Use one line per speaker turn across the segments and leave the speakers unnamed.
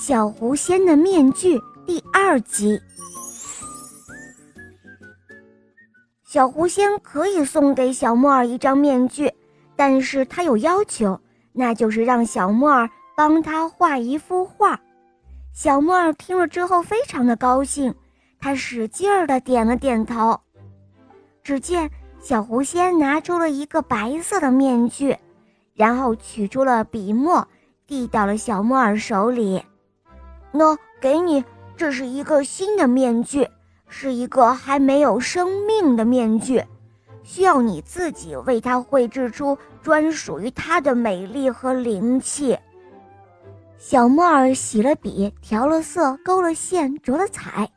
小狐仙的面具第二集。小狐仙可以送给小木耳一张面具，但是他有要求，那就是让小木耳帮他画一幅画。小木耳听了之后非常的高兴，他使劲儿的点了点头。只见小狐仙拿出了一个白色的面具，然后取出了笔墨，递到了小木耳手里。喏，给你，这是一个新的面具，是一个还没有生命的面具，需要你自己为它绘制出专属于它的美丽和灵气。小木耳洗了笔，调了色，勾了线，着了彩，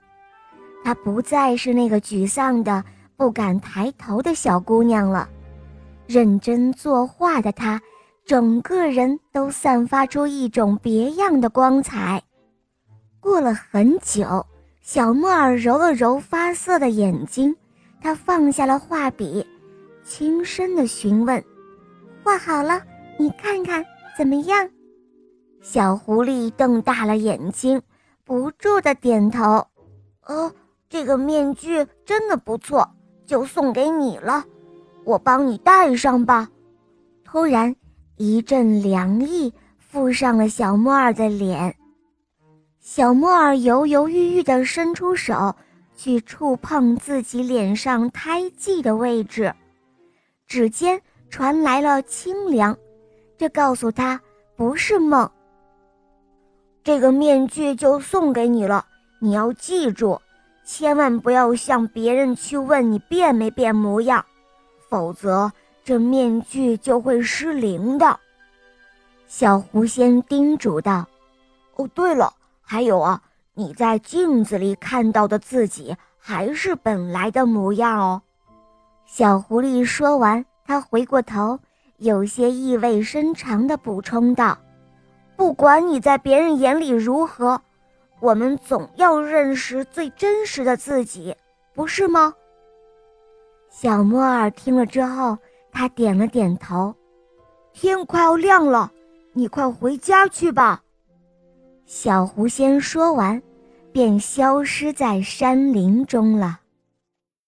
她不再是那个沮丧的、不敢抬头的小姑娘了。认真作画的她，整个人都散发出一种别样的光彩。过了很久，小木耳揉了揉发涩的眼睛，他放下了画笔，轻声地询问：“画好了，你看看怎么样？”小狐狸瞪大了眼睛，不住地点头：“哦，这个面具真的不错，就送给你了，我帮你戴上吧。”突然，一阵凉意附上了小木耳的脸。小木耳犹犹豫豫地伸出手去触碰自己脸上胎记的位置，指尖传来了清凉，这告诉他不是梦。这个面具就送给你了，你要记住，千万不要向别人去问你变没变模样，否则这面具就会失灵的。小狐仙叮嘱道：“哦，对了。”还有啊，你在镜子里看到的自己还是本来的模样哦。小狐狸说完，他回过头，有些意味深长地补充道：“不管你在别人眼里如何，我们总要认识最真实的自己，不是吗？”小莫尔听了之后，他点了点头。天快要亮了，你快回家去吧。小狐仙说完，便消失在山林中了。